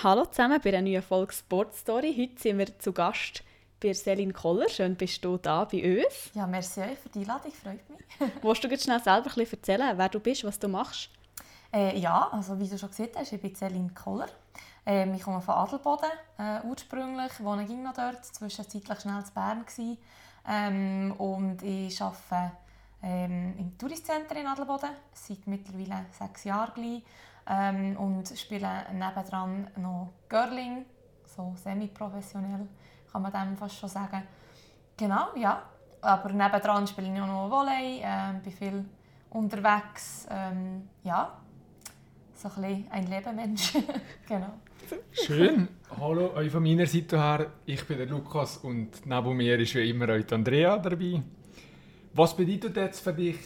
Hallo zusammen bei einer neuen Folge Sport Story. Heute sind wir zu Gast bei Selin Koller. Schön, bist du da bei uns. Ja, merci euch für die Einladung, freut mich. Willst du jetzt schnell selber ein bisschen erzählen, wer du bist, was du machst? Äh, ja, also wie du schon gesehen hast, ich bin Selin Koller. Ähm, ich komme von Adelboden äh, ursprünglich, wohne ging noch dort, zwischenzeitlich schnell in Bern gewesen. Ähm, und ich arbeite ähm, im Touristcenter in Adelboden seit mittlerweile sechs Jahren gleich, ähm, und spiele nebendran noch Girling, so semi-professionell kann man dem fast schon sagen. Genau, ja. Aber nebendran spiele ich auch noch Volley, äh, bin viel unterwegs, ähm, ja, so ein ein Lebemensch, genau. Schön. Hallo, euch von meiner Seite her. Ich bin der Lukas und neben mir ist wie immer euch Andrea dabei. Was bedeutet jetzt für dich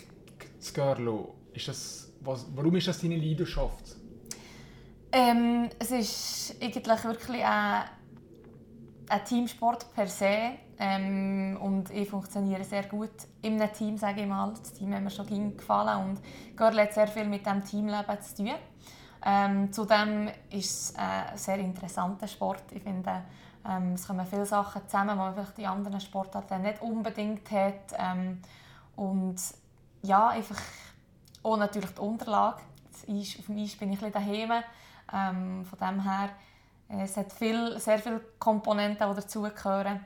das Girlo? Ist das, was, warum ist das deine Leidenschaft? Ähm, es ist eigentlich wirklich ein, ein Teamsport per se. Ähm, und ich funktioniere sehr gut in einem Team, sage ich mal. Das Team hat mir schon gefallen und Girl hat sehr viel mit dem Teamleben zu tun. Ähm, zudem ist es ein sehr interessanter Sport. Ich finde, ähm, es kommen viele Sachen zusammen, die man vielleicht in anderen Sportarten nicht unbedingt hat. Ähm, und ja, einfach auch natürlich die Unterlage. Auf dem Eis bin ich ein bisschen daheim. Ähm, von dem her, äh, es hat viel, sehr viele Komponenten, die dazugehören,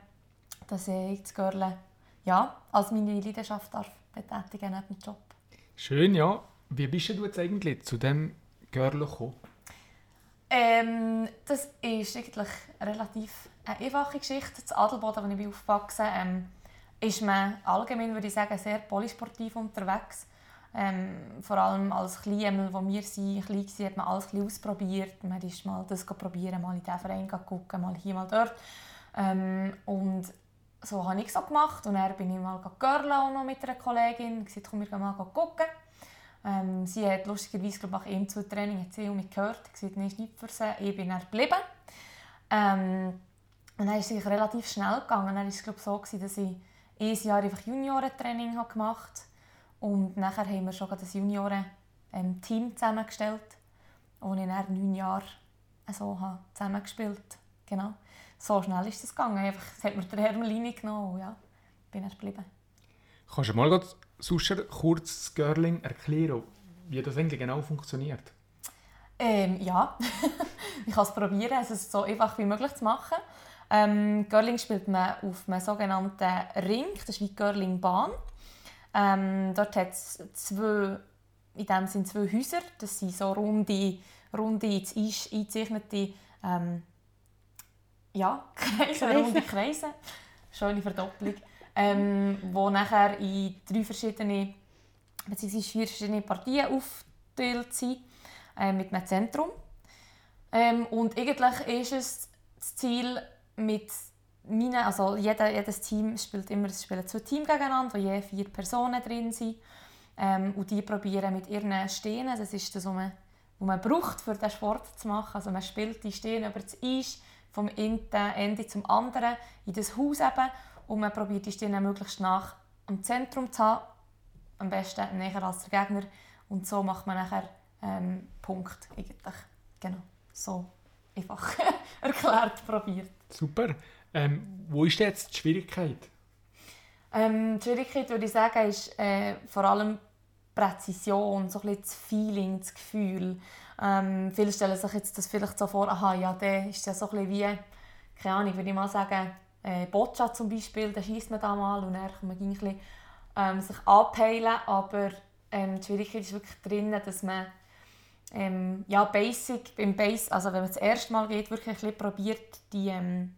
dass ich das Girl ja, als meine Leidenschaft darf betätigen neben dem Job. Schön, ja. Wie bist du jetzt eigentlich zu dem Girl gekommen? Ähm, das ist eigentlich relativ eine einfache Geschichte. Das Adelboden, wo ich aufgewachsen bin, ähm, ist man allgemein, würde ich sagen, sehr polysportiv unterwegs. Ähm, vor allem als Klein, wo wir waren, hat man alles ausprobiert. Man ist mal das probieren, mal in diesen Verein gucken, mal hier, mal dort. Ähm, und so habe ich es so gemacht. Und dann bin ich mal Görla noch mit einer Kollegin. Ich gesagt, komm, wir mal gucken. Ähm, sie hat lustigerweise, glaube ich, nach ihm zu Training hat sie mich gehört. Ich gesagt, nein, ist nicht für sie. Ich bin dann geblieben. Ähm, und dann ist es relativ schnell gegangen. Dann war es glaube ich, so, dass ich ein Jahr einfach Juniorentraining gemacht habe und nachher haben wir schon das Junioren-Team ähm, zusammengestellt, wo ich dann neun Jahre so habe zusammengespielt Genau. So schnell ist es gegangen. Einfach, es hat mir der Hermelini genommen und ja, bin er geblieben. Kannst du mal sonst kurz das Girling erklären, wie das eigentlich genau funktioniert? Ähm, ja, ich kann es probieren, es ist so einfach wie möglich zu machen. Ähm, Girling spielt man auf einem sogenannten Ring, das ist wie Girling-Bahn. Ähm, dort hat es zwei, in dem sind zwei Häuser, das sind so runde, runde eingezeichnete ähm, ja, Kreise, runde Kreise, schöne Verdopplung, ähm, wo nachher in drei verschiedene bzw. vier verschiedene Partien aufgeteilt sind, äh, mit einem Zentrum. Ähm, und eigentlich ist es das Ziel, mit meine, also jeder, jedes Team spielt immer es spielen zwei Teams gegeneinander, wo je vier Personen drin sind. Ähm, und die probieren mit ihren Stehen, das ist das, was man, was man braucht, um diesen Sport zu machen. Also man spielt die Stehen über das Eis vom Ende zum anderen in das Haus eben und man probiert die Stehen möglichst nach am Zentrum zu haben, am besten näher als der Gegner und so macht man nachher ähm, Punkt eigentlich. Genau, so einfach erklärt, probiert. Super. Ähm, wo ist jetzt die Schwierigkeit? Ähm, die Schwierigkeit würde ich sagen, ist äh, vor allem Präzision, so ein bisschen das Feeling, das Gefühl. Ähm, viele stellen sich jetzt das vielleicht so vor, aha, ja, der ist ja so ein bisschen wie, keine Ahnung, würde ich mal sagen, äh, Boccia zum Beispiel, da schießt man da mal und dann kann man ein bisschen, ähm, sich anpeilen, aber ähm, die Schwierigkeit ist wirklich drin, dass man ähm, ja, basic, beim Base, also wenn man das erste Mal geht, wirklich probiert, die, ähm,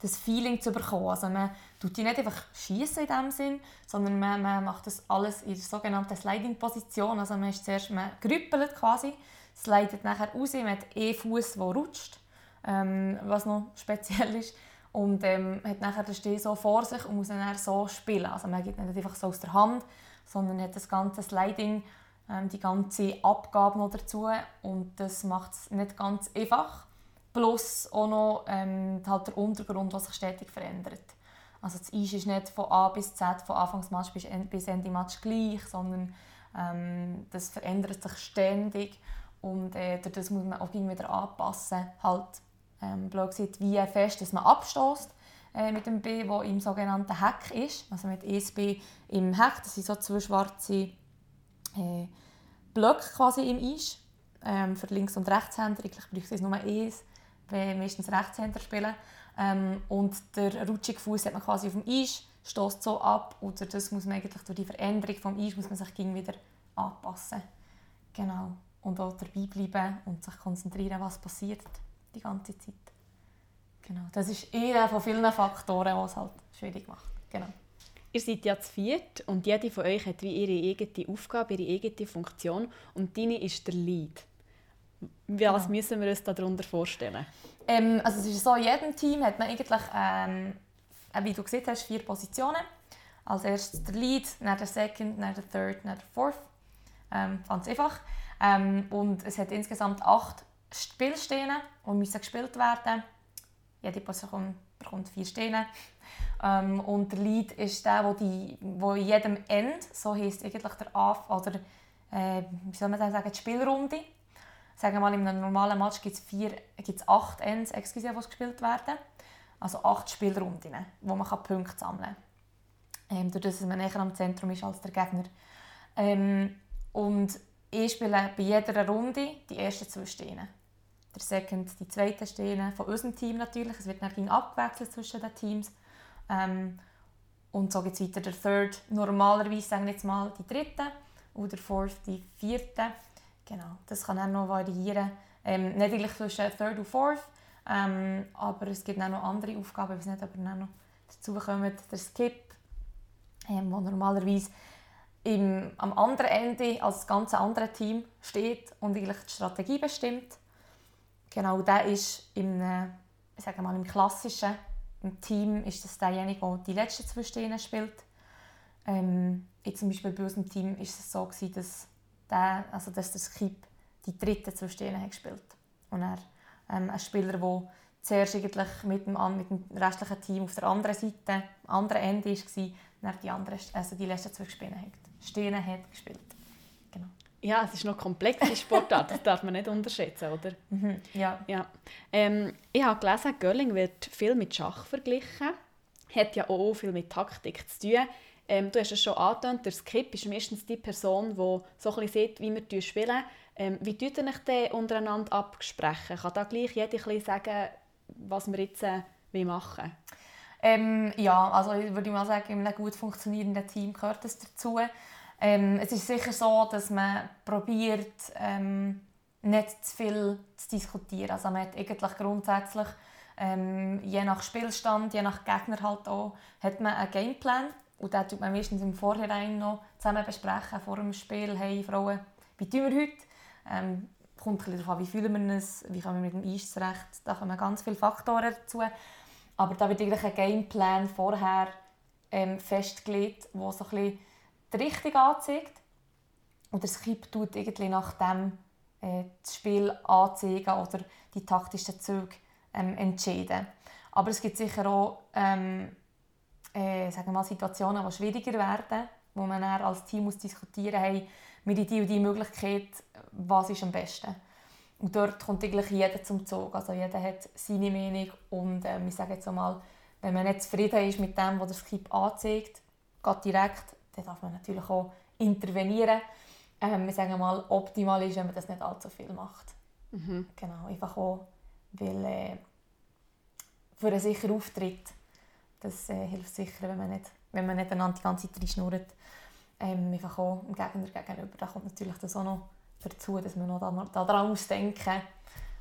das Feeling zu bekommen. Also man tut die nicht einfach schießen in dem Sinn, sondern man, man macht das alles in der sogenannten Sliding-Position. Also man ist zuerst, man grüppelt quasi, slidet nachher raus, man hat eh Fuß, der rutscht, ähm, was noch speziell ist. Und ähm, hat nachher den Steh so vor sich und muss dann so spielen. Also man geht nicht einfach so aus der Hand, sondern hat das ganze Sliding, ähm, die ganze Abgabe noch dazu und das macht es nicht ganz einfach. Plus auch noch ähm, halt der Untergrund, der sich stetig verändert. Also das Eis ist nicht von A bis Z, von Anfangsmatch bis Ende Match gleich, sondern ähm, das verändert sich ständig. Und äh, das muss man auch wieder anpassen. Halt, ähm, blöd gesagt, wie fest dass man abstoßt äh, mit dem B, wo im sogenannten Heck ist. Also mit ESB im Heck, das sind so zwei schwarze äh, Blöcke quasi im Eis. Ähm, für Links- und Rechtshänder. Ich brauche es nur eins, wenn meistens Rechtshänder spielen. Ähm, und der rutschige Fuß hat man quasi auf dem Eis, stößt so ab. Oder das muss man eigentlich durch die Veränderung vom Eis muss man sich wieder anpassen. Genau. Und auch dabei bleiben und sich konzentrieren, was passiert die ganze Zeit. Genau. Das ist einer von vielen Faktoren, was es halt schwierig macht. Genau. Ihr seid ja zu viert und jede von euch hat wie ihre eigene Aufgabe, ihre eigene Funktion und deine ist der Lead. Was genau. müssen wir uns darunter vorstellen? Ähm, also es ist so, in jedem Team hat man eigentlich, ähm, wie du gesehen hast, vier Positionen. Als erstes der Lead, dann der Second, dann der Third, dann der Fourth. Ähm, ganz einfach. Ähm, und es hat insgesamt acht Spielstenen, die müssen gespielt werden Jede Position bekommt vier Stene. Ähm, und der Lead ist der, wo, die, wo in jedem End, so heisst eigentlich der Af oder äh, wie soll man sagen, die Spielrunde. Sagen wir mal, in einem normalen Match gibt es acht Ends, excuse, die gespielt werden. Also acht Spielrunden, wo man Punkte sammeln kann. Ähm, dadurch, dass man näher am Zentrum ist als der Gegner. Ähm, und ich spiele bei jeder Runde die ersten zwei Stehen. Der Second die zweite Stehen von unserem Team natürlich. Es wird dann abgewechselt zwischen den Teams. Ähm, und so geht es weiter. Der Third, normalerweise sagen wir jetzt mal die dritte und der Fourth die vierte. Genau, das kann auch noch variieren. Ähm, nicht eigentlich zwischen Third und Fourth, ähm, aber es gibt auch noch andere Aufgaben. Weiß nicht, ob wir noch dazu kommen. Der Skip, ähm, wo normalerweise im, am anderen Ende als das ganze andere Team steht und eigentlich die Strategie bestimmt. Genau, der ist im, ich sage mal, im klassischen im Team ist das derjenige, der die letzten zwei Stehen spielt. Ähm, jetzt zum Beispiel bei unserem Team ist es so gewesen, dass der, also dass der Skip die dritte zwei Stehen hat gespielt und er ähm, ein Spieler, der zuerst eigentlich mit dem, mit dem restlichen Team auf der anderen Seite, am anderen Ende war, dann die, andere, also die letzten zwei Stehen hat, hat gespielt. Ja, es ist noch komplexe Sportart, das darf man nicht unterschätzen, oder? Mhm, ja. ja. Ähm, ich habe gelesen, Görling wird viel mit Schach verglichen. Hat ja auch viel mit Taktik zu tun. Ähm, du hast es schon angetönt, der Skip ist meistens die Person, die so ein bisschen sieht, wie wir spielen. Ähm, wie tut ihr euch denn untereinander absprechen? Kann da gleich jeder ein sagen, was wir jetzt äh, machen ähm, Ja, also ich würde mal sagen, in einem gut funktionierenden Team gehört das dazu. Ähm, es ist sicher so, dass man probiert, ähm, nicht zu viel zu diskutieren. Also man hat eigentlich grundsätzlich, ähm, je nach Spielstand, je nach Gegner halt auch, hat man einen Gameplan. Und den tut man meistens im Vorhinein noch zusammen besprechen, vor dem Spiel. Hey Frauen, wie tun wir heute? Ähm, kommt ein darauf an, wie fühlen wir uns, wie kommen wir mit dem Eis zurecht. Da kommen ganz viele Faktoren dazu. Aber da wird eigentlich ein Gameplan vorher ähm, festgelegt, wo so ein bisschen die Richtung anzeigt. Und der Skip tut irgendwie nach dem äh, das Spiel anzeigen oder die taktischen Züge ähm, entscheiden. Aber es gibt sicher auch ähm, äh, sagen wir mal, Situationen, die schwieriger werden, wo man dann als Team muss diskutieren muss, mit die und die Möglichkeit, was ist am besten. Und dort kommt eigentlich jeder zum Zug. Also jeder hat seine Meinung und äh, ich sage jetzt einmal, wenn man nicht zufrieden ist mit dem, was der Skip anzeigt, geht direkt dann darf man natürlich auch intervenieren. Ähm, wir sagen mal, optimal ist, wenn man das nicht allzu viel macht. Mhm. Genau, einfach auch, weil äh, für einen sicheren Auftritt, das äh, hilft sicher, wenn man nicht, wenn man nicht einander die ganze Zeit reinschnurrt. Ähm, einfach auch dem Gegner gegenüber. Da kommt natürlich das auch noch dazu, dass man noch daran da, da muss denken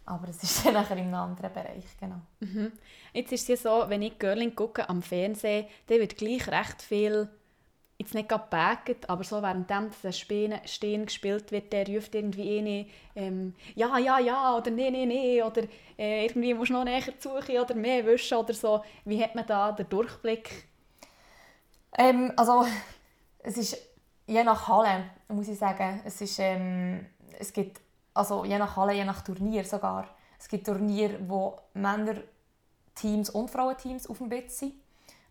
aber es ist dann nachher in einem anderen Bereich, genau. Mhm. Jetzt ist es ja so, wenn ich Girling gucke am Fernsehen, dann wird gleich recht viel jetzt nicht gepackt, aber so während das Stehen gespielt wird, der ruft irgendwie eine, ähm, ja, ja, ja, oder nee, nee, nee, oder äh, irgendwie musst du noch näher suchen oder mehr wischen oder so. Wie hat man da den Durchblick? Ähm, also, es ist je nach Halle, muss ich sagen, es ist, ähm, es gibt, also je nach Halle, je nach Turnier sogar, es gibt Turniere, wo Männer-Teams und Frauenteams auf dem Bett sind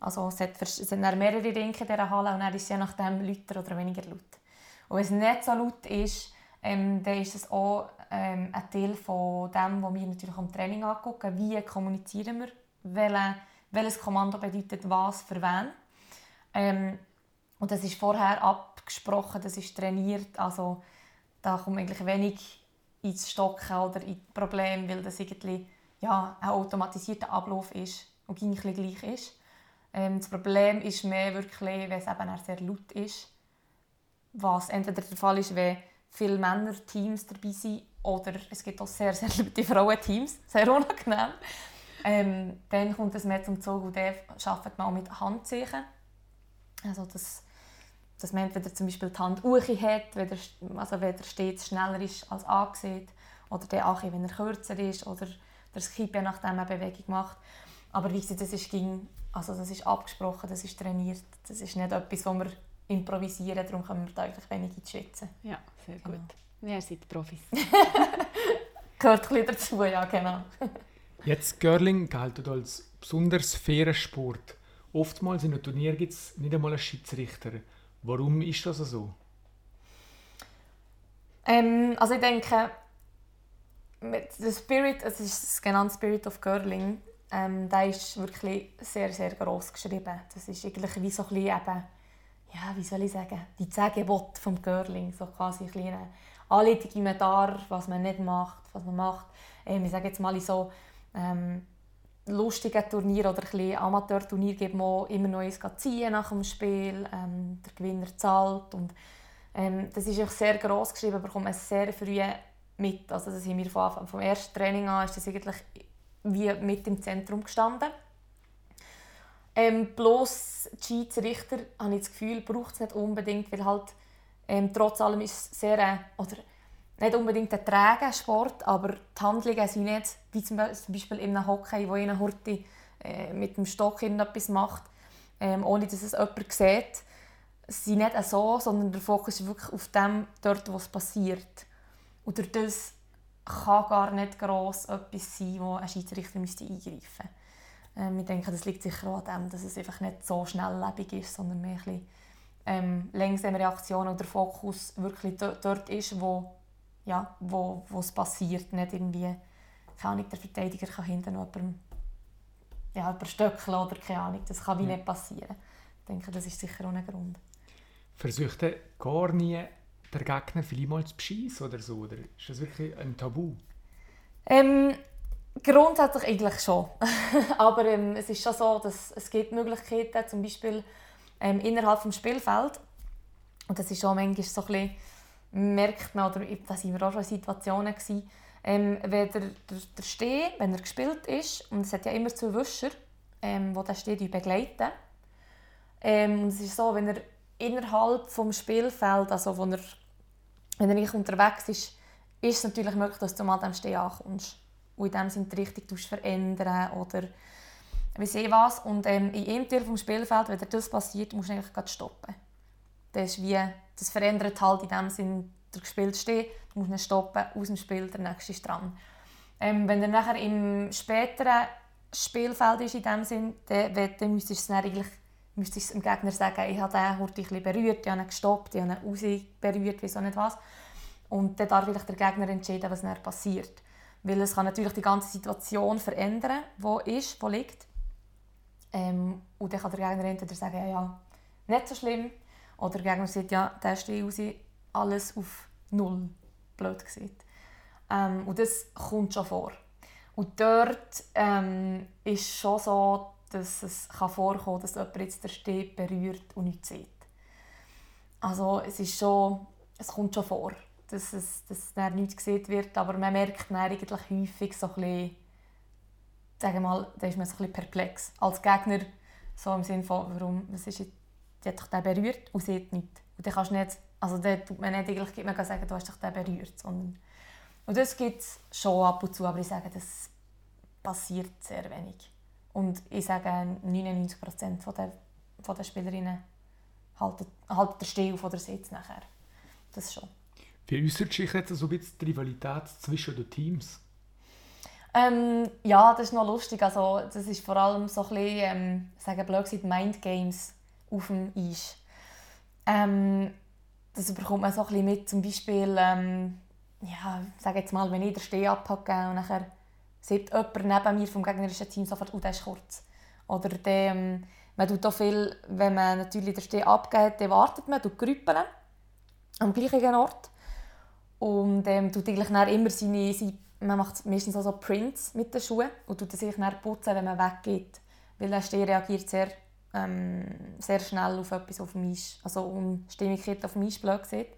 also es, hat, es sind mehrere Ringe in dieser Halle und dann ist es je nachdem lauter oder weniger laut. Und wenn es nicht so laut ist, ähm, dann ist es auch ähm, ein Teil von dem, was wir natürlich am Training angucken. Wie kommunizieren wir? Welche, welches Kommando bedeutet was für wen? Ähm, und das ist vorher abgesprochen, das ist trainiert. Also da kommt eigentlich wenig ins Stocken oder in Probleme, weil das irgendwie ja, ein automatisierter Ablauf ist und gleich ist. Ähm, das Problem ist mehr wirklich, wenn es eben sehr laut ist. Was entweder der Fall ist, wenn viele Männer-Teams dabei sind oder es gibt auch sehr, sehr laute Frauen-Teams. Sehr unangenehm. Ähm, dann kommt es mehr zum Zug und dann arbeitet man auch mit Handzeichen. Also das, dass man entweder zum Beispiel die Hand hoch hat, wenn der, also wenn der stets schneller ist als angesehen, oder der Achi, wenn er kürzer ist, oder der Skip, je nachdem eine Bewegung macht. Aber wie gesagt, das ist, ging, also das ist abgesprochen, das ist trainiert. Das ist nicht etwas, wo wir improvisieren, darum können wir da eigentlich wenig Schwitzen. Ja, sehr gut. Genau. Ihr seid Profis. Gehört ein dazu, ja genau. Jetzt Girling gilt als besonders fairer Sport. Oftmals in einem Turnier gibt es nicht einmal einen Schiedsrichter. Warum ist das so? Ähm, also ich denke, der Spirit, es ist das genannte Spirit of Girling, ähm, der ist wirklich sehr, sehr gross geschrieben. Das ist eigentlich wie so ein bisschen eben, ja, wie soll ich sagen, die zehn vom Girling, so quasi ein eine Anleitung, wie man darf, was man nicht macht, was man macht. Ähm, ich sage jetzt mal so, ähm, lustige Turnier oder ein Amateurturnier gibt man immer eins ziehen nach dem Spiel. Ähm, der Gewinner zahlt und ähm, das ist auch sehr gross geschrieben, bekommt man sehr früh mit. Also das haben wir vom ersten Training an ist das eigentlich wie mit im Zentrum gestanden. Ähm, bloß die Schiedsrichter, habe ich das Gefühl, braucht es nicht unbedingt, weil halt ähm, trotz allem ist es sehr, äh, oder nicht unbedingt ein träger Sport, aber die Handlungen sind nicht, wie zum Beispiel im Hockey, wo einer Horti äh, mit dem Stock etwas macht, ähm, ohne dass es jemand sieht. Sie sind nicht so, sondern der Fokus ist wirklich auf dem, dort, wo es passiert. Und das kann gar nicht gross etwas sein, wo ein Schiedsrichter müsste eingreifen müsste. Ähm, ich denke, das liegt sicher auch an dem, dass es einfach nicht so schnelllebig ist, sondern mehr ein bisschen, ähm, langsame Reaktion oder der Fokus wirklich dort ist, wo, ja, wo, wo es passiert. Nicht irgendwie, keine Ahnung, der Verteidiger kann hinten noch jemandem, ja, überstöckeln oder keine Ahnung. Das kann wie nicht passieren. Ich denke, das ist sicher auch ein Grund. Versucht er gar nie der Gegner vielleicht mal zu bescheissen oder so? Oder ist das wirklich ein Tabu? Ähm, grundsätzlich eigentlich schon. Aber ähm, es ist schon so, dass es gibt Möglichkeiten, zum Beispiel ähm, innerhalb des Spielfelds. Und das ist schon manchmal so ein bisschen, merkt man, oder da waren wir auch schon in Situationen, gewesen, ähm, wenn der, der, der Steh, wenn er gespielt ist, und es hat ja immer zwei Wischer, ähm, die den Steh begleiten. Ähm, und es ist so, wenn er innerhalb des Spielfelds, also wo er wenn er nicht unterwegs ist, ist es natürlich möglich, dass du mal dem Stehen ankommst und in dem Sinne die Richtung verändern oder wie sehe was. Und ähm, in einem Teil des Spielfelds, wenn das passiert, musst du eigentlich stoppen. Das, ist wie, das verändert halt in dem Sinne der gespielt Stehen. Du musst ihn stoppen, aus dem Spiel, der nächste ist dran. Ähm, wenn er nachher im späteren Spielfeld ist, in dem Sinn, dann, dann müsstest du es eigentlich müsstest du dem Gegner sagen, ich habe den Hurt berührt, ich habe ihn gestoppt, ich habe ihn raus berührt, wieso nicht was. Und dann darf vielleicht der Gegner entscheiden, was dann passiert. Weil es kann natürlich die ganze Situation verändern, wo ist, wo liegt. Ähm, und dann kann der Gegner entweder sagen, ja, ja, nicht so schlimm. Oder der Gegner sagt, ja, der steht raus, alles auf Null. Blöd gesagt. Ähm, und das kommt schon vor. Und dort ähm, ist schon so, dass es kann vorkommen kann, dass jemand jetzt den Steg berührt und nichts sieht. Also es ist schon, es kommt schon vor, dass es dass dann nichts gesehen wird, aber man merkt dann eigentlich häufig so ein bisschen, sagen mal, da ist man so ein bisschen perplex. Als Gegner, so im Sinne von, warum, was ist jetzt, hat dich den berührt und sieht nichts. Und dann kannst du nicht, also dann tut man nicht eigentlich man kann sagen, du hast dich den berührt, sondern und das gibt es schon ab und zu, aber ich sage, das passiert sehr wenig. Und ich sage, 99 Prozent der, von der Spielerinnen halten, halten den Stil von der Sitz nachher. Das schon. Wie äußert sich jetzt so ein bisschen die Rivalität zwischen den Teams? Ähm, ja, das ist noch lustig. Also, das ist vor allem so ein bisschen, ähm, sagen blöd gesagt, Mind Games auf dem Eis. Ähm, das bekommt man so ein bisschen mit, zum Beispiel, ähm, ja, sage jetzt mal, wenn ich den Steh abhacke und nachher sieht jemand neben mir vom gegnerischen Team sofort, oh, der ist kurz. Oder der, ähm, man tut auch viel, wenn man natürlich den Steh abgeht, dann wartet man, tut grüppeln am gleichen Ort und ähm, tut eigentlich immer seine, seine man macht meistens auch so Prints mit den Schuhen und tut sich dann putzen, wenn man weggeht, weil der Steh reagiert sehr, ähm, sehr schnell auf etwas auf dem Eis, also Unstimmigkeit auf dem Eis blöd sieht.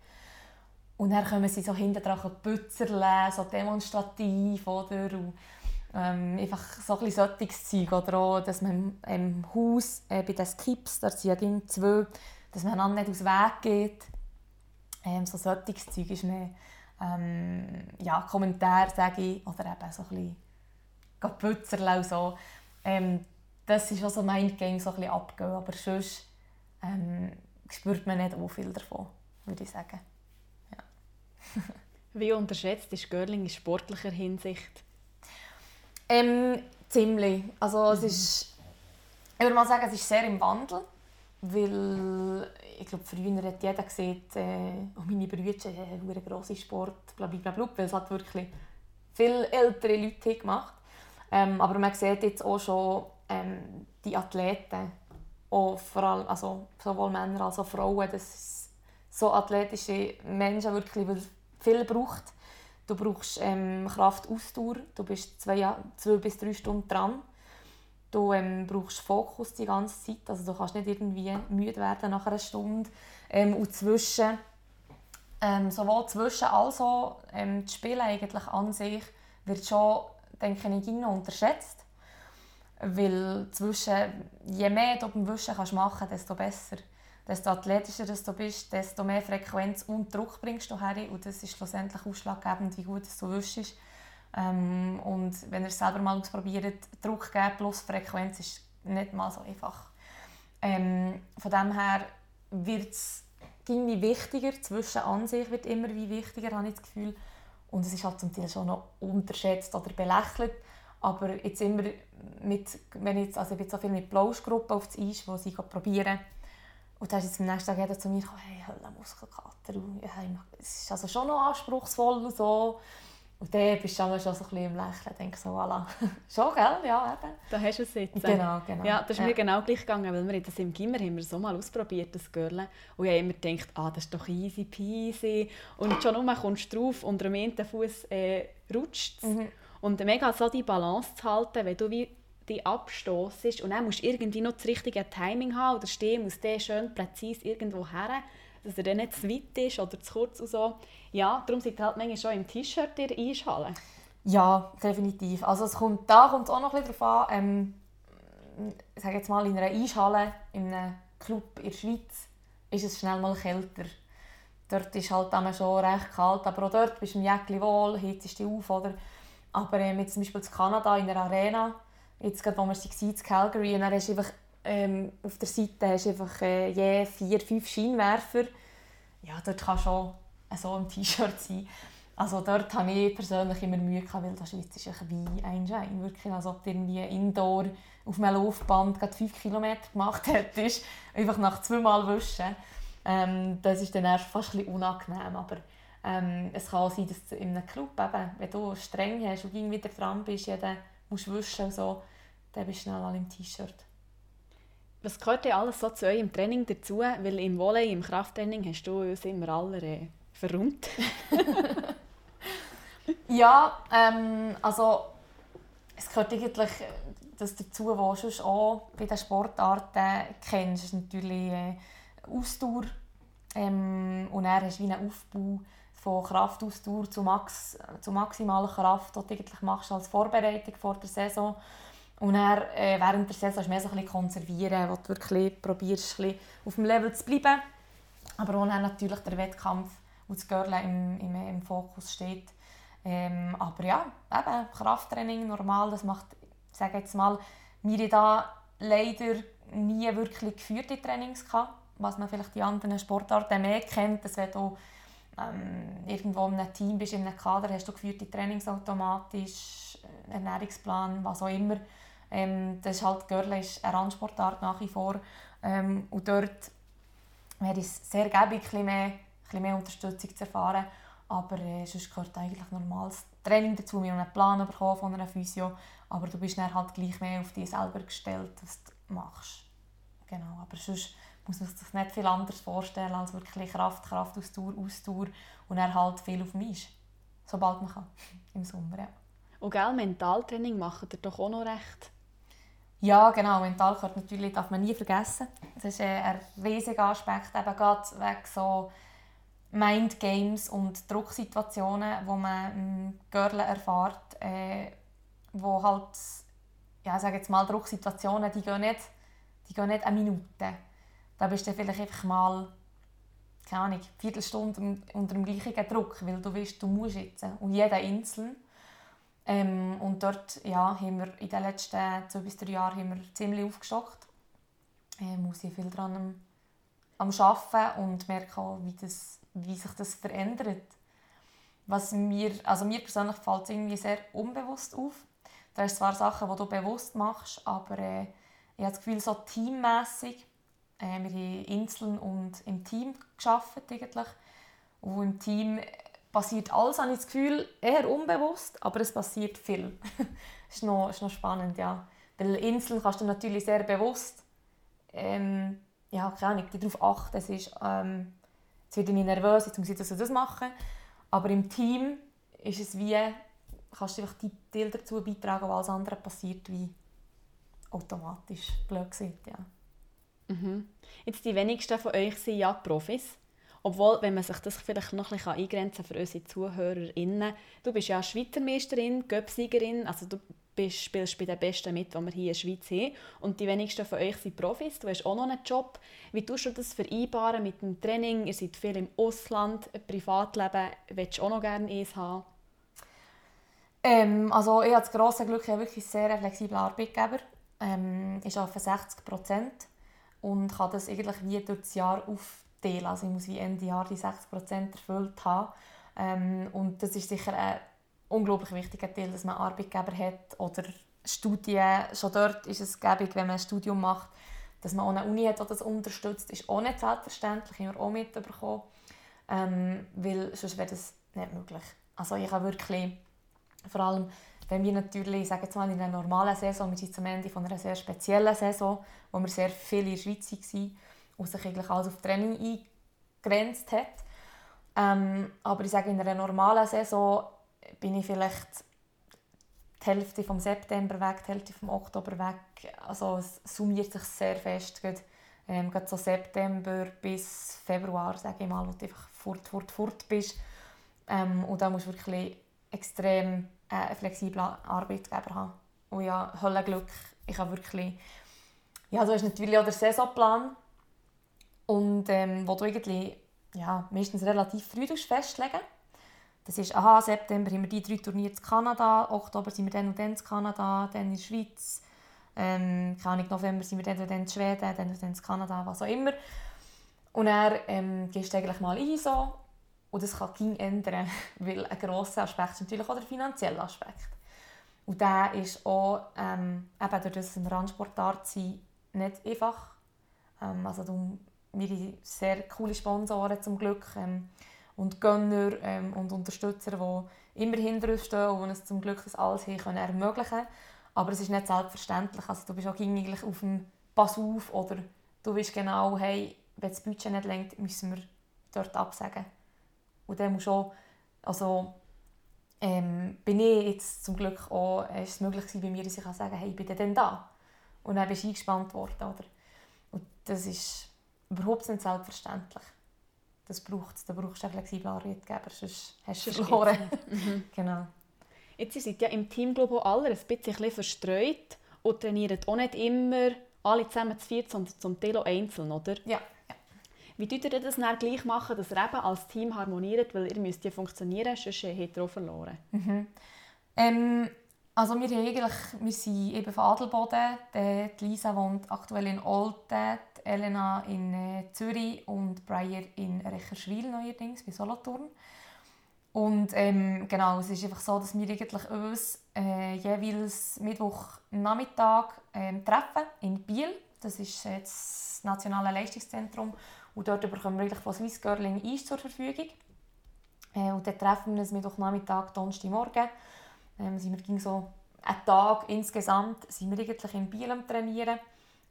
Und dann kommen sie so hinten dran putzerle, so demonstrativ, oder? Und, ähm, einfach so ein bisschen Zeug. Oder auch, dass man im Haus, äh, bei den Skips, da sind ja zwei, dass man einander nicht aus dem Weg geht. Ähm, so solches Zeug ist mehr ähm, ja, Kommentare, sage ich, oder eben so ein bisschen putzerle so. Ähm, das ist auch so mein Game, so ein bisschen. Aber sonst ähm, spürt man nicht so viel davon, würde ich sagen. Ja. Wie unterschätzt ist Görling in sportlicher Hinsicht? Ähm, ziemlich. Also es mhm. ist, ich würde mal sagen, es ist sehr im Wandel, weil ich glaube, früher hat jeder gesehen, äh, oh, meine Brüder haben einen grossen Sport, blablabla, weil es hat wirklich viele ältere Leute gemacht. Ähm, aber man sieht jetzt auch schon ähm, die Athleten, auch vor allem, also sowohl Männer als auch Frauen, dass so athletische Menschen wirklich viel braucht. Du brauchst ähm, Kraft, Ausdauer, du bist zwei, zwei bis drei Stunden dran. Du ähm, brauchst Fokus die ganze Zeit, also du kannst nicht irgendwie müde werden nach einer Stunde. Ähm, und zwischen, ähm, sowohl zwischen als auch ähm, das Spielen eigentlich an sich wird schon, denke ich, noch unterschätzt. Weil zwischen, je mehr du beim Wischen kannst machen desto besser. Desto athletischer du bist, desto mehr Frequenz und Druck bringst du her. Und das ist schlussendlich ausschlaggebend, wie gut du wischst. Ähm, und wenn ihr es selber mal ausprobiert, Druck geben plus Frequenz ist nicht mal so einfach. Ähm, von dem her wird es irgendwie wichtiger, zwischen an sich wird immer wie wichtiger, habe ich das Gefühl. Und es ist halt zum Teil schon noch unterschätzt oder belächelt. Aber jetzt immer mit, wenn ich jetzt, also ich bin so viel mit Blauschgruppen auf das Eis, wo sie probieren. Und dann ist jetzt am nächsten Tag jeder zu mir gekommen, hey, Hölle, Muskelkater. ja, es ist also schon noch anspruchsvoll und so. Und dann bist du schon so ein bisschen im Lächeln und denkst so, voilà. schon, gell? Ja, eben. Da hast du es jetzt. Genau, genau. Ja, das ist ja. mir genau gleich gegangen, weil wir das im Gimmer haben wir so mal ausprobiert, das Girl. Und ich habe immer gedacht, ah, das ist doch easy peasy. Und schon nur kommst du drauf und am einen Fuß äh, rutscht mhm. Und mega so die Balance zu halten, wenn du wie dich abstoßest und dann musst du irgendwie noch das richtige Timing haben oder stehen muss der schön präzise irgendwo her dass er dann nicht zu weit ist oder zu kurz und so. Ja, darum sind halt manchmal schon im T-Shirt in der Eishalle. Ja, definitiv. Also es kommt, da kommt es auch noch ein bisschen darauf an, ähm, sage jetzt mal in einer Eishalle, in einem Club in der Schweiz, ist es schnell mal kälter. Dort ist halt dann schon recht kalt, aber auch dort bist du im Jäckli wohl, hitzt dich auf. Oder? Aber ähm, jetzt zum Beispiel in Kanada, in der Arena, jetzt gerade, wo wir waren, in Calgary, und dann hast einfach ähm, auf der Seite hast einfach äh, je vier, fünf Scheinwerfer. Ja, dort kann schon so ein T-Shirt sein. Also dort habe ich persönlich immer Mühe gehabt, weil das Schweiz ist wie ein Schein. Wirklich, als ob du irgendwie Indoor auf einem Laufband gerade 5 km gemacht hättest. Einfach nach zweimal wischen. Ähm, das ist dann erst fast ein bisschen unangenehm. Aber ähm, es kann auch sein, dass in einem Club, eben, wenn du streng hast und irgendwie dran bist, jeden musst wischen und so, dann bist du schnell im T-Shirt. Was gehört denn alles so zu eurem Training dazu? Weil im Volley, im Krafttraining, hast du uns immer alle äh, verrummt. ja, ähm, also es gehört eigentlich das dazu, was du auch bei den Sportarten kennst. Das ist natürlich äh, Ausdauer ähm, und dann hast du wie einen Aufbau von Kraftausdauer zu, Max, zu maximaler Kraft, die du eigentlich machst als Vorbereitung vor der Saison. Und dann, äh, während der Saison ist mehr so ein bisschen konservieren, wo du wirklich probierst, auf dem Level zu bleiben. Aber dann natürlich der Wettkampf, wo das Girl im, im, im Fokus steht. Ähm, aber ja, eben, Krafttraining normal, das macht, ich sage jetzt mal, mir da leider nie wirklich geführte Trainings gehabt, was man vielleicht die anderen Sportarten mehr kennt, dass wenn du ähm, irgendwo in einem Team bist, in einem Kader, hast du geführte Trainings automatisch, äh, Ernährungsplan, was auch immer. Ähm, das ist halt, Görle ist eine Randsportart nach wie vor. Ähm, und dort wäre es sehr gäbe, ein mehr bisschen mehr Unterstützung zu erfahren. Aber äh, sonst gehört eigentlich normales Training dazu. Wir haben einen Plan bekommen von einer Physio, aber du bist dann halt gleich mehr auf dich selber gestellt, was du machst. Genau, aber sonst muss man sich nicht viel anders vorstellen als wirklich Kraft, Kraft, Ausdauer, Ausdauer und er halt viel auf mich. Sobald man kann, im Sommer, ja. Und gell, Mentaltraining macht ihr doch auch noch recht. Ja, genau. Mentalkarte natürlich darf man nie vergessen. Das ist ein riesiger Aspekt, eben gerade wegen so Mindgames und Drucksituationen, wo man im Girl erfährt, äh, wo halt, ja, sage jetzt mal, Drucksituationen, die gehen nicht, die gehen nicht eine Minute. Da bist du vielleicht einfach mal, keine Ahnung, eine Viertelstunde unter dem gleichen Druck, weil du weißt, du musst jetzt. Und jeder einzeln. Ähm, und dort ja, haben wir in den letzten zwei bis drei Jahren haben wir ziemlich aufgestockt. Ich muss ich viel daran am, am Arbeiten und merke auch, wie, das, wie sich das verändert. Was mir, also mir persönlich fällt es irgendwie sehr unbewusst auf. Da sind zwar Sachen, die du bewusst machst, aber äh, ich habe das Gefühl, so teammässig. Äh, wir haben Inseln und im Team gearbeitet eigentlich. Und im Team passiert alles, habe ich das Gefühl, eher unbewusst, aber es passiert viel. das ist noch, ist noch spannend, ja. Weil Inseln kannst du natürlich sehr bewusst ähm, ja, keine Ahnung, darauf achten. Es ist, ähm, jetzt werde ich nervös, jetzt muss ich das und das machen. Aber im Team ist es wie, kannst du einfach die Teil dazu beitragen, was alles andere passiert, wie automatisch, blöd gesagt, ja. Mhm. Jetzt die wenigsten von euch sind ja Profis. Obwohl, wenn man sich das vielleicht noch ein bisschen eingrenzen kann für unsere ZuhörerInnen, du bist ja Schweizer Meisterin, Göpsiegerin, also du bist, spielst bei den Besten mit, die wir hier in der Schweiz haben. Und die wenigsten von euch sind Profis, du hast auch noch einen Job. Wie tust du das vereinbaren mit dem Training? Ihr seid viel im Ausland, ein Privatleben, willst du auch noch gerne eins haben? Ähm, also ich habe das grosse Glück, ich habe wirklich sehr flexiblen Arbeitgeber. Ähm, ich arbeite 60 Prozent und kann das eigentlich wie durch das Jahr auf Teil. Also ich muss wie Ende Jahr die 60% erfüllt haben. Ähm, und das ist sicher ein unglaublich wichtiger Teil, dass man Arbeitgeber hat oder Studien. Schon dort ist es gäbig, wenn man ein Studium macht, dass man auch eine Uni hat, die das unterstützt, ist auch nicht selbstverständlich. Ich habe auch mitbekommen. Ähm, weil sonst wäre das nicht möglich. Also ich habe wirklich, vor allem wenn wir natürlich, ich sage jetzt mal in einer normalen Saison, wir sind zum Ende von einer sehr speziellen Saison, wo wir sehr viel in der Schweiz waren, und sich eigentlich alles auf Training eingrenzt hat. Ähm, aber ich sage, in einer normalen Saison bin ich vielleicht die Hälfte vom September weg, die Hälfte vom Oktober weg. Also es summiert sich sehr fest. Gerade, ähm, gerade so September bis Februar, sage ich mal, wo du einfach fort, fort, fort bist. Ähm, und da musst du wirklich extrem einen flexiblen Arbeitgeber haben. Und ja, Glück. Ich habe wirklich... Ja, du hast natürlich auch den Saisonplan und ähm, wo du irgendwie ja, meistens relativ früh festlegen Das ist, aha, September haben wir die drei Turniere in Kanada, Oktober sind wir dann und dann in Kanada, dann in der Schweiz, ähm, keine Ahnung, November sind wir dann und dann in Schweden, dann und dann in Kanada, was auch immer. Und dann ähm, gehst du eigentlich mal ein so und das kann ging ändern, weil ein grosser Aspekt ist natürlich auch der finanzielle Aspekt. Und der ist auch, ähm, eben dadurch, dass es ein Randsportart sind, nicht einfach. Ähm, also du wir haben sehr coole Sponsoren zum Glück ähm, und Gönner ähm, und Unterstützer, die immer hinter uns stehen und uns zum Glück das alles hier können ermöglichen Aber es ist nicht selbstverständlich. Also, du bist auch eigentlich auf dem Pass auf oder du weißt genau, hey, wenn das Budget nicht lenkt, müssen wir dort absagen. Und dann musst auch, also ähm, bin ich jetzt zum Glück auch, ist es möglich bei mir, dass ich sagen kann, hey, ich bin dann da. Und dann bist du eingespannt worden. Oder? Und das ist überhaupt nicht selbstverständlich. Das braucht Da brauchst du einen flexiblen Arbeitgeber, sonst hast du verloren. Mhm. genau. Jetzt sind ja im Team glaube ich, alle ein bisschen verstreut und trainieren auch nicht immer alle zusammen zu viert, sondern zum Teil auch einzeln, oder? Ja. Wie tut ihr das dann gleich machen, dass ihr eben als Team harmoniert, weil ihr müsst ja funktionieren, sonst habt ihr verloren? Mhm. Ähm, also wir, eigentlich, wir sind eben von Adelboden. Die Lisa wohnt aktuell in Olten, Elena in äh, Zürich und Breyer in Recherschwil neuerdings, bei Solothurn. Und ähm, genau, es ist einfach so, dass wir eigentlich uns äh, jeweils Mittwochnachmittag äh, treffen in Biel. Das ist äh, das Nationale Leistungszentrum. Und dort bekommen wir von Swiss Girling Eis zur Verfügung. Äh, und dann treffen wir uns Mittwochnachmittag, Donnerstagmorgen. Ähm, sind wir ging so einen Tag insgesamt sind wir eigentlich in Biel am Trainieren.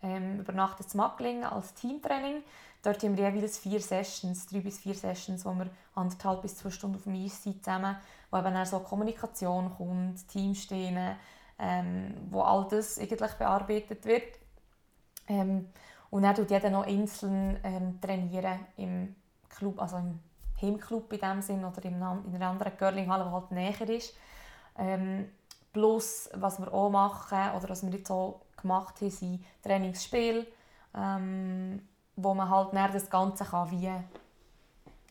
Ähm, übernachten in Macklingen als Teamtraining. Dort haben wir jeweils vier Sessions, drei bis vier Sessions, wo wir anderthalb bis zwei Stunden auf dem Eis sind zusammen, wo eben dann so Kommunikation kommt, Teamstehen, ähm, wo all das eigentlich bearbeitet wird. Ähm, und dann tut jeder noch einzeln ähm, trainieren im Club, also im Heimclub in dem Sinn oder in einer anderen Curlinghalle, die halt näher ist. Ähm, plus, was wir auch machen oder was wir jetzt auch gemacht haben, sind Trainingsspiele, ähm, wo man halt das Ganze kann wie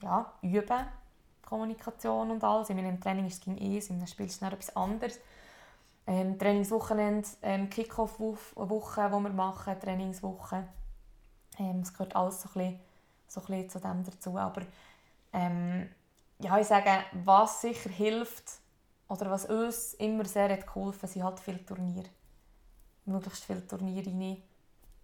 ja, üben Kommunikation und alles. In meinem Training ist es eh, in einem Spiel ist es etwas anderes. Ähm, Trainingswochenende, ähm, Kick-Off-Woche, die wir machen, Trainingswoche. Ähm, es gehört alles so ein bisschen, so ein bisschen zu dem dazu. Aber ähm, ja, ich sage, was sicher hilft, oder was uns immer sehr hat geholfen sind halt viele Turniere. Möglichst viele Turniere in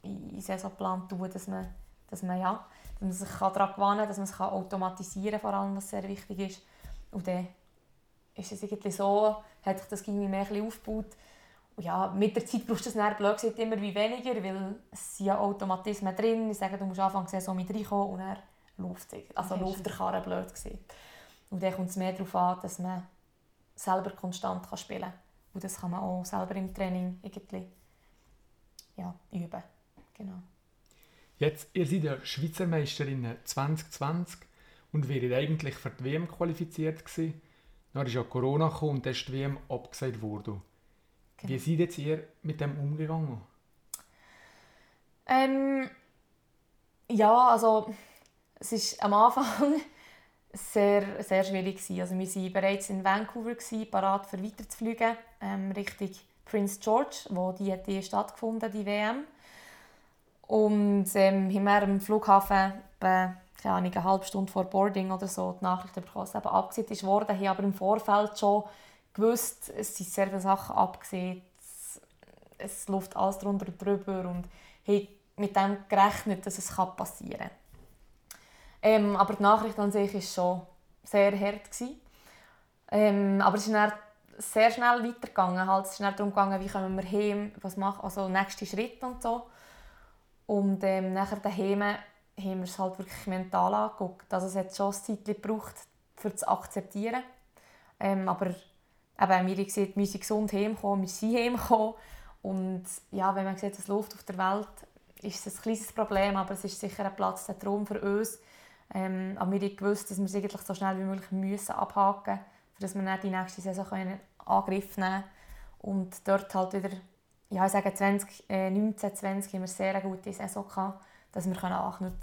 den Saisonplan tun, dass man, dass man, ja, dass man sich daran gewöhnen kann, dass man es automatisieren kann, vor allem, was sehr wichtig ist. Und dann ist es irgendwie so, hat sich das irgendwie mehr aufgebaut. Ja, mit der Zeit brauchst du das blöd gesagt, immer wie weniger, weil es sind ja Automatismen drin. Ich sage, du musst anfangen, so mit reinkommen und dann läuft es. Also läuft der Karren blöd gesagt. Und dann kommt es mehr darauf an, dass man selber konstant kann spielen kann. Und das kann man auch selber im Training irgendwie ja, üben. Genau. Jetzt, ihr seid ja Schweizer Meisterin 2020 und wäret eigentlich für die WM qualifiziert gewesen. Dann ist ja Corona gekommen und dann ist die WM abgesagt worden. Genau. Wie seid jetzt ihr mit dem umgegangen? Ähm, ja, also es ist am Anfang sehr, sehr schwierig gewesen. Also wir waren bereits in Vancouver, gewesen, parat für weiterzufliegen, ähm, Richtung Prince George, wo die, die stattgefunden die WM. Und ähm, haben wir am Flughafen keine Ahnung, eine halbe Stunde vor Boarding oder so die Nachricht bekommen, dass es eben worden. haben aber im Vorfeld schon gewusst, es sind sehr viele Sachen abgesehen, es läuft alles drunter und drüber und haben mit dem gerechnet, dass es passieren kann. Ähm, aber die Nachricht an sich war schon sehr hart. Ähm, aber es ist dann sehr schnell weitergegangen. Halt, es dann darum gegangen, wie kommen wir heim, was machen, also nächste Schritt und so. Und ähm, nachher daheim haben wir es halt wirklich mental angeguckt. Also es hat schon ein Zeit gebraucht, um zu akzeptieren. Ähm, aber eben, wir sehen, wir sind gesund heimgekommen, wir sind heimgekommen. Und ja, wenn man sieht, es läuft auf der Welt, ist es ein kleines Problem, aber es ist sicher ein Platz, der Traum für uns ähm, aber wir haben gewusst, dass wir es eigentlich so schnell wie möglich müssen abhaken müssen, damit wir dann die nächste Saison in Angriff nehmen können. Und dort halt wieder, ja ich sage 20, äh, 19, 20 haben wir sehr eine gute Saison gehabt, dass wir anknüpfen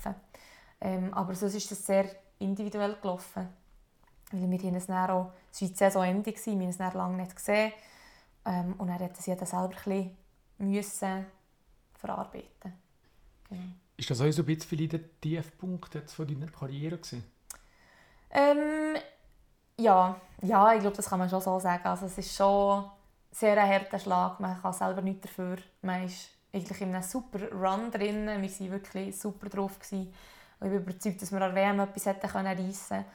können. Ähm, aber sonst ist es sehr individuell gelaufen. Weil wir haben es dann auch, es war die Saisonende, wir haben es dann lange nicht gesehen. Ähm, und dann musste es jeder selber ein bisschen verarbeiten. Genau. Ist das auch so ein bisschen der Tiefpunkt jetzt von deiner Karriere gewesen? Ähm, ja, ja, ich glaube, das kann man schon so sagen. Also es ist schon sehr ein harter Schlag. Man kann selber nichts dafür. Man ist eigentlich in einem super Run drin. Wir waren wirklich super drauf. Gewesen. ich bin überzeugt, dass wir an WM etwas hätten reissen können.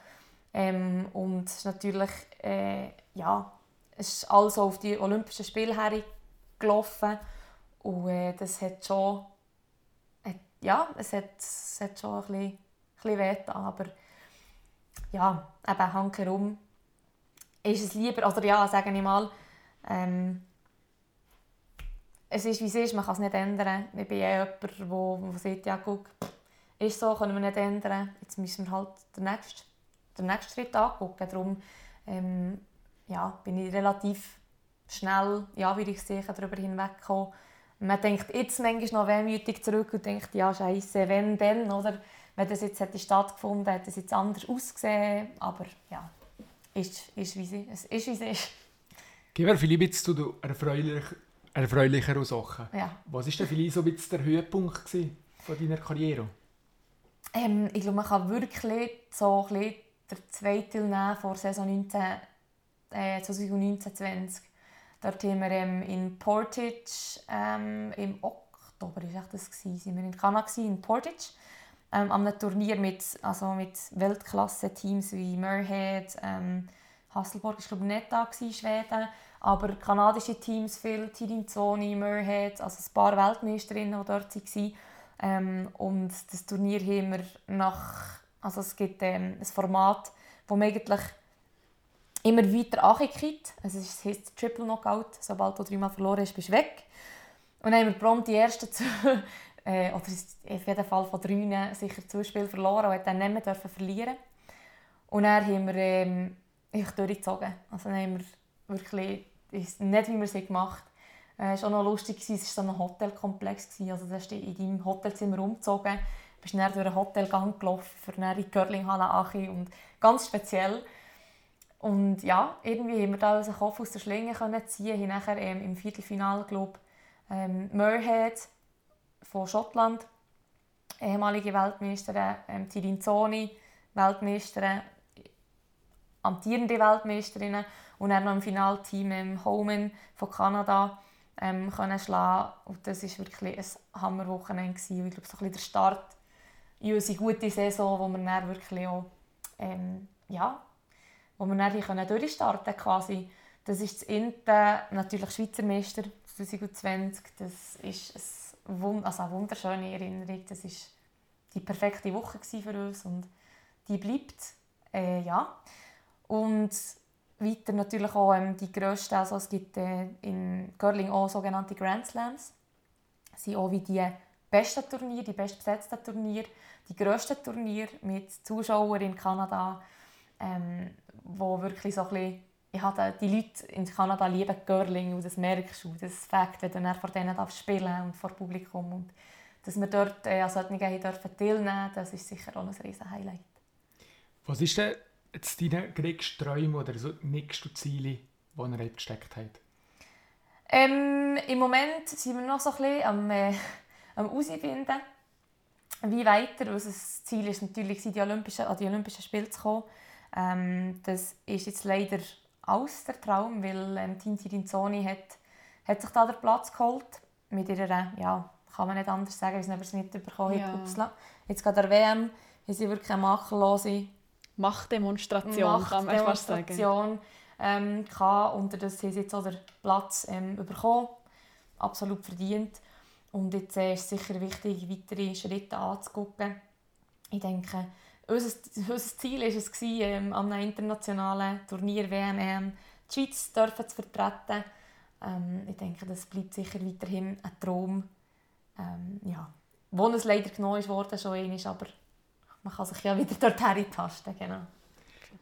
Ähm, und natürlich, äh, ja, es ist alles auf die Olympischen Spiele hergelaufen. Und äh, das hat schon ja, es hat, es hat schon ein bisschen, ein bisschen wehgetan, aber ja, eben handherum ist es lieber, oder ja, sage ich mal, ähm, es ist wie es ist, man kann es nicht ändern. Ich bin eh jemand, der, der sagt, ja guck, ist so, können wir nicht ändern, jetzt müssen wir halt den nächsten, den nächsten Schritt angucken. Darum ähm, ja, bin ich relativ schnell, ja, wie ich sehe, darüber hinweggekommen, man denkt jetzt manchmal noch wehmütig zurück und denkt, ja, scheiße, wenn denn, oder? Wenn das jetzt hätte stattgefunden hätte, es jetzt anders ausgesehen. Aber ja, ist, ist wie es ist. Wie es ist. Gib mir vielleicht zu erfreulich, erfreulicheren Sachen. Ja. Was war denn vielleicht so ein der Höhepunkt von deiner Karriere? Ähm, ich glaube, man kann wirklich so ein bisschen den zweiten nehmen vor Saison 19, äh, 2019-20. Dort haben wir ähm, in Portage ähm, im Oktober ist das gewesen, sind wir in Kanada in Portage. ähm, an einem Turnier mit, also mit Weltklasse-Teams wie Merhead, ähm, Hasselborg war glaube ich nicht da, gewesen, Schweden, aber kanadische Teams, viel Tirinzoni, Merhead, also ein paar Weltmeisterinnen, die dort waren. Ähm, und das Turnier haben wir nach, also es gibt ähm, ein Format, wo man eigentlich immer weiter ankickt. Also es heisst Triple Knockout, sobald du dreimal verloren hast, bist du weg. Und dann haben wir prompt die ersten zwei, äh, oder auf jeden Fall von drei sicher zwei Spiele verloren und dann nicht mehr verlieren. Und dann haben wir ähm, durchgezogen. Also dann haben wir wirklich, nicht wie wir es gemacht haben. Es war auch noch lustig, es war so ein Hotelkomplex. Also da hast in deinem Hotelzimmer umgezogen, bist dann durch einen Hotelgang gelaufen, für dann in die Curlinghalle und ganz speziell. Und ja, irgendwie haben wir da unseren Kopf aus der Schlinge können ziehen, haben nachher ähm, im Viertelfinale, glaube ähm, Merhead von Schottland, ehemalige Weltmeisterin, ähm, Tirinzoni, Weltmeisterin, amtierende Weltmeisterinnen und dann noch im Finalteam ähm, Homan von Kanada ähm, können schlagen. Und das war wirklich ein Hammerwochenende. Ich glaube, so ein bisschen der Start in unsere gute Saison, wo wir dann wirklich auch, ähm, ja, wo wir dann können durchstarten quasi. Das ist das Inter, natürlich Schweizer Meister 2020. Das ist eine, also eine wunderschöne Erinnerung. Das war die perfekte Woche für uns und die bleibt. Äh, ja. Und weiter natürlich auch ähm, die grössten, also es gibt äh, in Curling auch sogenannte Grand Slams. Das sind auch wie die besten Turniere, die bestbesetzten Turniere, die grössten Turniere mit Zuschauern in Kanada, ähm, wo wirklich so ein bisschen, ich hatte, die Leute in Kanada lieben Curling und das merkst du, das Fakt, wenn du dann vor denen spielen und vor Publikum und dass wir dort äh, an solchen dürfen teilnehmen das ist sicher auch ein riesen Highlight. Was ist denn jetzt deine größten Träume oder so nächsten Ziele, die ihr gesteckt habt? Ähm, Im Moment sind wir noch so ein bisschen am, äh, am herausfinden, wie weiter. Das Ziel ist natürlich, die Olympischen, an die Olympischen Spiele zu kommen. Ähm, das ist jetzt leider aus der Traum, weil ähm, Tinti Rinzoni hat, hat sich da den Platz geholt mit ihrer, ja, kann man nicht anders sagen, weil sie es nicht bekommen ja. hat. Jetzt gerade der WM haben sie wirklich eine makellose Machtdemonstration, Machtdemonstration kann man fast sagen. Ähm, und das sie jetzt auch den Platz ähm, bekommen. Absolut verdient. Und jetzt äh, ist es sicher wichtig, weitere Schritte anzugucken. Ich denke, unser, unser Ziel war es, ähm, an einem internationalen Turnier WM, EM die Schweiz dürfen zu vertreten. Ähm, ich denke, das bleibt sicher weiterhin ein Traum. Ähm, ja. Wo es leider genommen wurde, schon einmal, aber man kann sich ja wieder dorthin tasten. Genau.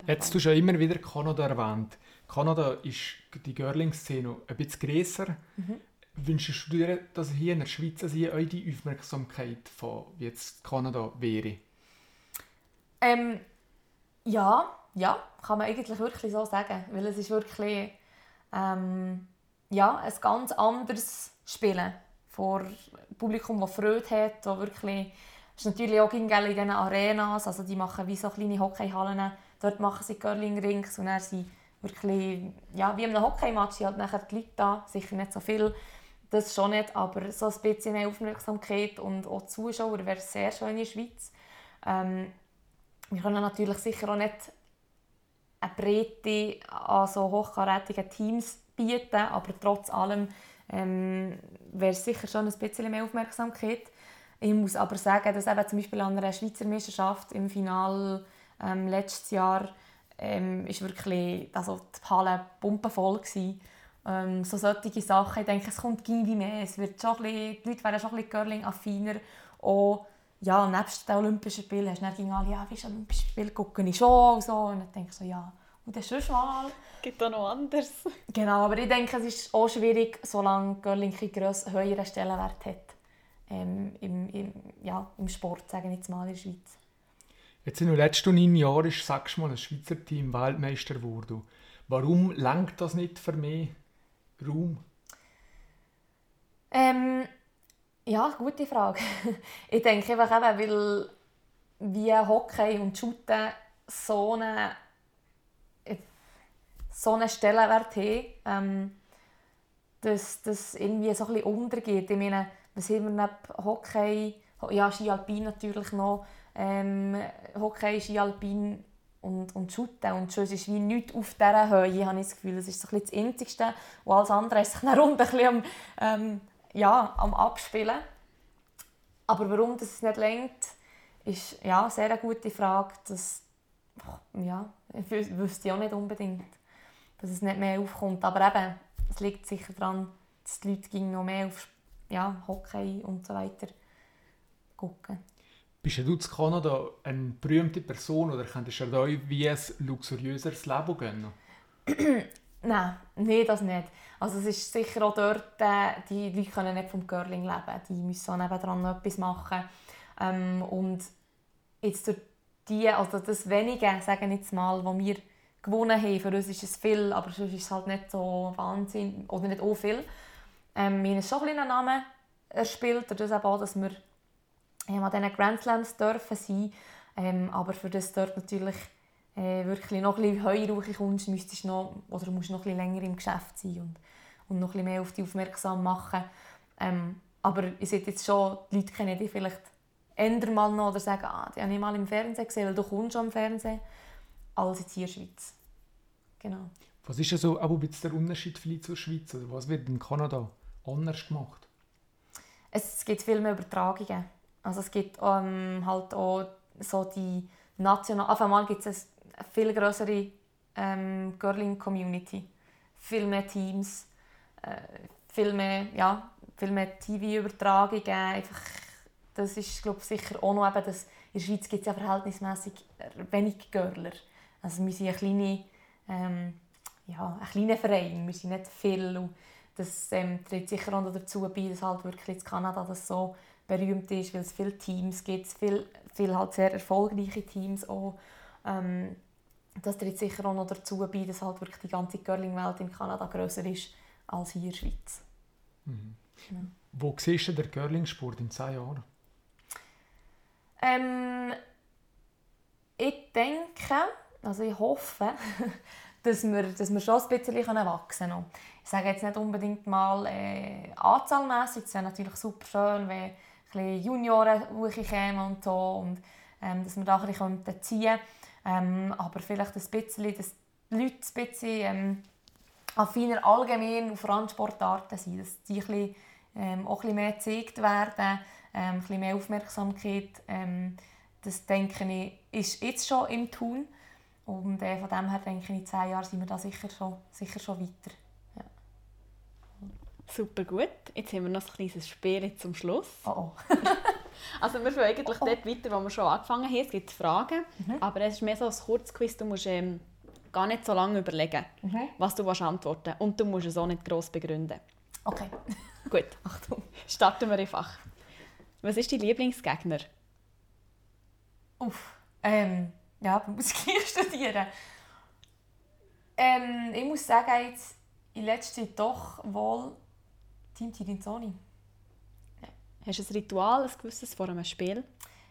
Jetzt hast du schon immer wieder Kanada erwähnt. Kanada ist die Girling-Szene ein bisschen grösser. Mhm. Wünschst du dir, dass hier in der Schweiz also auch die Aufmerksamkeit von jetzt Kanada wäre? Ähm, ja, ja, kann man eigentlich wirklich so sagen. Weil es ist wirklich ähm, ja, ein ganz anderes Spielen vor Publikum, das Freude hat, das wirklich ist natürlich auch in diesen Arenas, also die machen wie so kleine Hockeyhallen, dort machen sie Curling-Rings und dann sind wirklich, ja, wie in einem Hockeymatch, halt nachher die Leute da, sicher nicht so viel, das schon nicht, aber so ein bisschen mehr Aufmerksamkeit und auch Zuschauer wäre sehr schön in der Schweiz. Ähm, wir können natürlich sicher auch nicht eine Breite an so hochkarätigen Teams bieten, aber trotz allem ähm, wäre es sicher schon ein bisschen mehr Aufmerksamkeit. Ich muss aber sagen, dass eben zum Beispiel an einer Schweizer Meisterschaft im Finale ähm, letztes Jahr ähm, ist wirklich also die Halle pumpenvoll gewesen. Ähm, so solche Sachen. Ich denke, es kommt irgendwie mehr. Es wird schon bisschen, die Leute werden schon ein bisschen Curling-affiner. Auch ja, nebst den Olympischen Spielen hast du dann alle, ja, wie ist Olympische Spiele, gucke ich schon und so. Und dann denke ich so, ja, und dann schon mal. Gibt auch noch anders. Genau, aber ich denke, es ist auch schwierig, solange Curling einen höheren Stellenwert hat ähm, im, im, ja, im Sport, sagen wir jetzt mal, in der Schweiz. Jetzt in den letzten neun Jahren ist, sagst du mal, ein Schweizer Team Weltmeister geworden. Warum lenkt das nicht für mehr Raum? Ähm, ja, gute Frage. ich denke einfach eben, weil wie Hockey und Shooten so einen, so einen Stellenwert haben, ähm, dass das irgendwie so ein bisschen untergeht. Ich meine, was haben wir neben Hockey, ja, Ski Alpin natürlich noch, ähm, Hockey, Ski Alpin und, und Shooten. Und schon ist wie nichts auf dieser Höhe, habe ich das Gefühl. Das ist so ein bisschen das Einzigste. Und alles andere ist sich dann rund ein bisschen am, ähm, ja, am Abspielen. Aber warum das nicht lenkt, ist ja, eine sehr gute Frage. Das ja, wüsste ich auch nicht unbedingt, dass es nicht mehr aufkommt. Aber eben, es liegt sicher daran, dass die Leute noch mehr auf ja, Hockey und so weiter gucken. Bist du in Kanada eine berühmte Person oder könntest du euch wie ein luxuriöseres Leben gönnen? Nein, nee, das nicht. Also es ist sicher auch dort, äh, die Leute können nicht vom Curling leben. Die müssen auch nebenan noch etwas machen. Ähm, und jetzt durch die, also das Wenige, sagen jetzt mal, was wir gewonnen haben, für uns ist es viel, aber sonst ist es halt nicht so Wahnsinn, oder nicht so viel. Ähm, wir haben schon ein einen Namen erspielt, dadurch auch, dass wir ähm, an diesen Grand Slams dürfen sein. Ähm, aber für das dort natürlich äh, wirklich noch ein bisschen Heuruche kommst, müsstest noch, oder musst noch ein bisschen länger im Geschäft sein und, und noch ein mehr auf dich aufmerksam machen. Ähm, aber ich sehe jetzt schon, die Leute kennen dich vielleicht ändern mal noch oder sagen, ah, die habe ich mal im Fernsehen gesehen, weil du kommst schon im Fernsehen, als jetzt hier in der Schweiz. Genau. Was ist also aber der Unterschied vielleicht zur Schweiz? Oder was wird in Kanada anders gemacht? Es gibt viel mehr Übertragungen. Also es gibt ähm, halt auch so die national. Auf einmal gibt es eine viel größere ähm, Girling-Community, viel mehr Teams, äh, viel mehr, ja, mehr TV-Übertragungen. Einfach, das ist glaube sicher auch noch eben, dass in der Schweiz gibt es ja verhältnismäßig wenig Girler. Also wir sind eine kleine, ähm, ja, ein kleiner Verein, wir sind nicht viel. Und das ähm, trägt sicher auch dazu bei, dass halt wirklich in Kanada das so berühmt ist, weil es viele Teams gibt, viele, viele halt sehr erfolgreiche Teams auch. Ähm, das trägt sicher auch noch dazu bei, dass halt wirklich die ganze Curling-Welt in Kanada größer ist als hier in der Schweiz. Mhm. Ja. Wo siehst du den Curling-Sport in zehn Jahren? Ähm, ich denke, also ich hoffe, dass wir, dass wir schon ein bisschen wachsen können. Ich sage jetzt nicht unbedingt mal äh, anzahlmässig, es wäre natürlich super schön, wenn bisschen Junioren und so und ähm, dass wir da ein bisschen ziehen ähm, aber vielleicht ein bisschen, dass die Leute ein bisschen ähm, affiner allgemein auf Randsportarten sind, dass die ein bisschen, ähm, auch ein bisschen mehr gezeigt werden, ähm, ein bisschen mehr Aufmerksamkeit. Ähm, das denke ich, ist jetzt schon im Tun. Und äh, von dem her denke ich, in zehn Jahren sind wir da sicher schon, sicher schon weiter. Super gut. Jetzt haben wir noch ein kleines Spiel zum Schluss. Oh oh. also wir fangen eigentlich oh oh. dort weiter, wo wir schon angefangen haben. Es gibt Fragen, mhm. aber es ist mehr so ein Kurzquiz. Du musst ähm, gar nicht so lange überlegen, mhm. was du antworten willst. Und du musst es auch nicht gross begründen. Okay. Gut. Achtung. Starten wir einfach. Was ist dein Lieblingsgegner? Uff. Ähm, ja, man muss gleich studieren. Ähm, ich muss sagen, jetzt in letzter Zeit doch wohl Team Tirinzoni. Ja. Hast du ein Ritual, ein gewisses vor einem Spiel?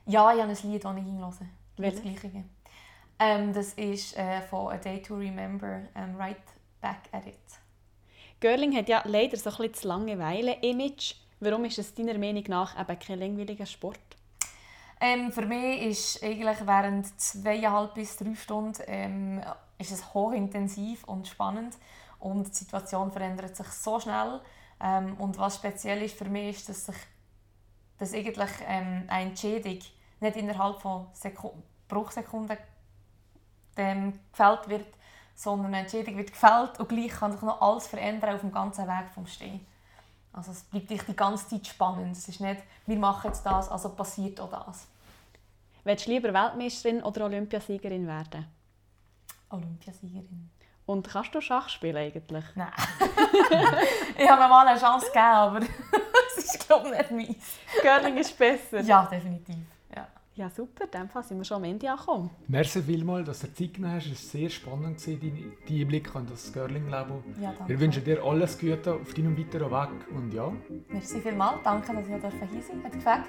Ja, ich habe ein Lied, das ich hinlasse. Das gleiche. Ähm, das ist äh, von A Day to Remember, um, Right Back at It. Görling hat ja leider so ein bisschen das Langeweile-Image. Warum ist es deiner Meinung nach eben kein langweiliger Sport? Ähm, für mich ist eigentlich während zweieinhalb bis drei Stunden ähm, ist es hochintensiv und spannend und die Situation verändert sich so schnell ähm, und was speziell ist für mich, ist, dass sich dass eigentlich ähm, eine Entschädigung nicht innerhalb von Seku Bruchsekunden ähm, gefällt wird, sondern eine Entschädigung wird gefällt und gleich kann sich noch alles verändern auf dem ganzen Weg vom Stehen. Also es bleibt die ganze Zeit spannend. Es ist nicht, wir machen jetzt das, also passiert auch das. Willst du lieber Weltmeisterin oder Olympiasiegerin werden? Olympiasiegerin. Und kannst du Schach spielen eigentlich? Nein. ich habe mir mal eine Chance gegeben, aber es ist glaube ich nicht meins. Curling ist besser. Ja, definitiv. Ja, ja super. In dem Fall sind wir schon am Ende angekommen. Merci vielmals, dass du Zeit genommen hast. Es war sehr spannend, dein Einblick in das Curling-Leben. Ja, Wir wünschen dir alles Gute auf deinem weiteren Weg. Und ja. Merci vielmals. Danke, dass ich hier sein durfte. Hat gefällt.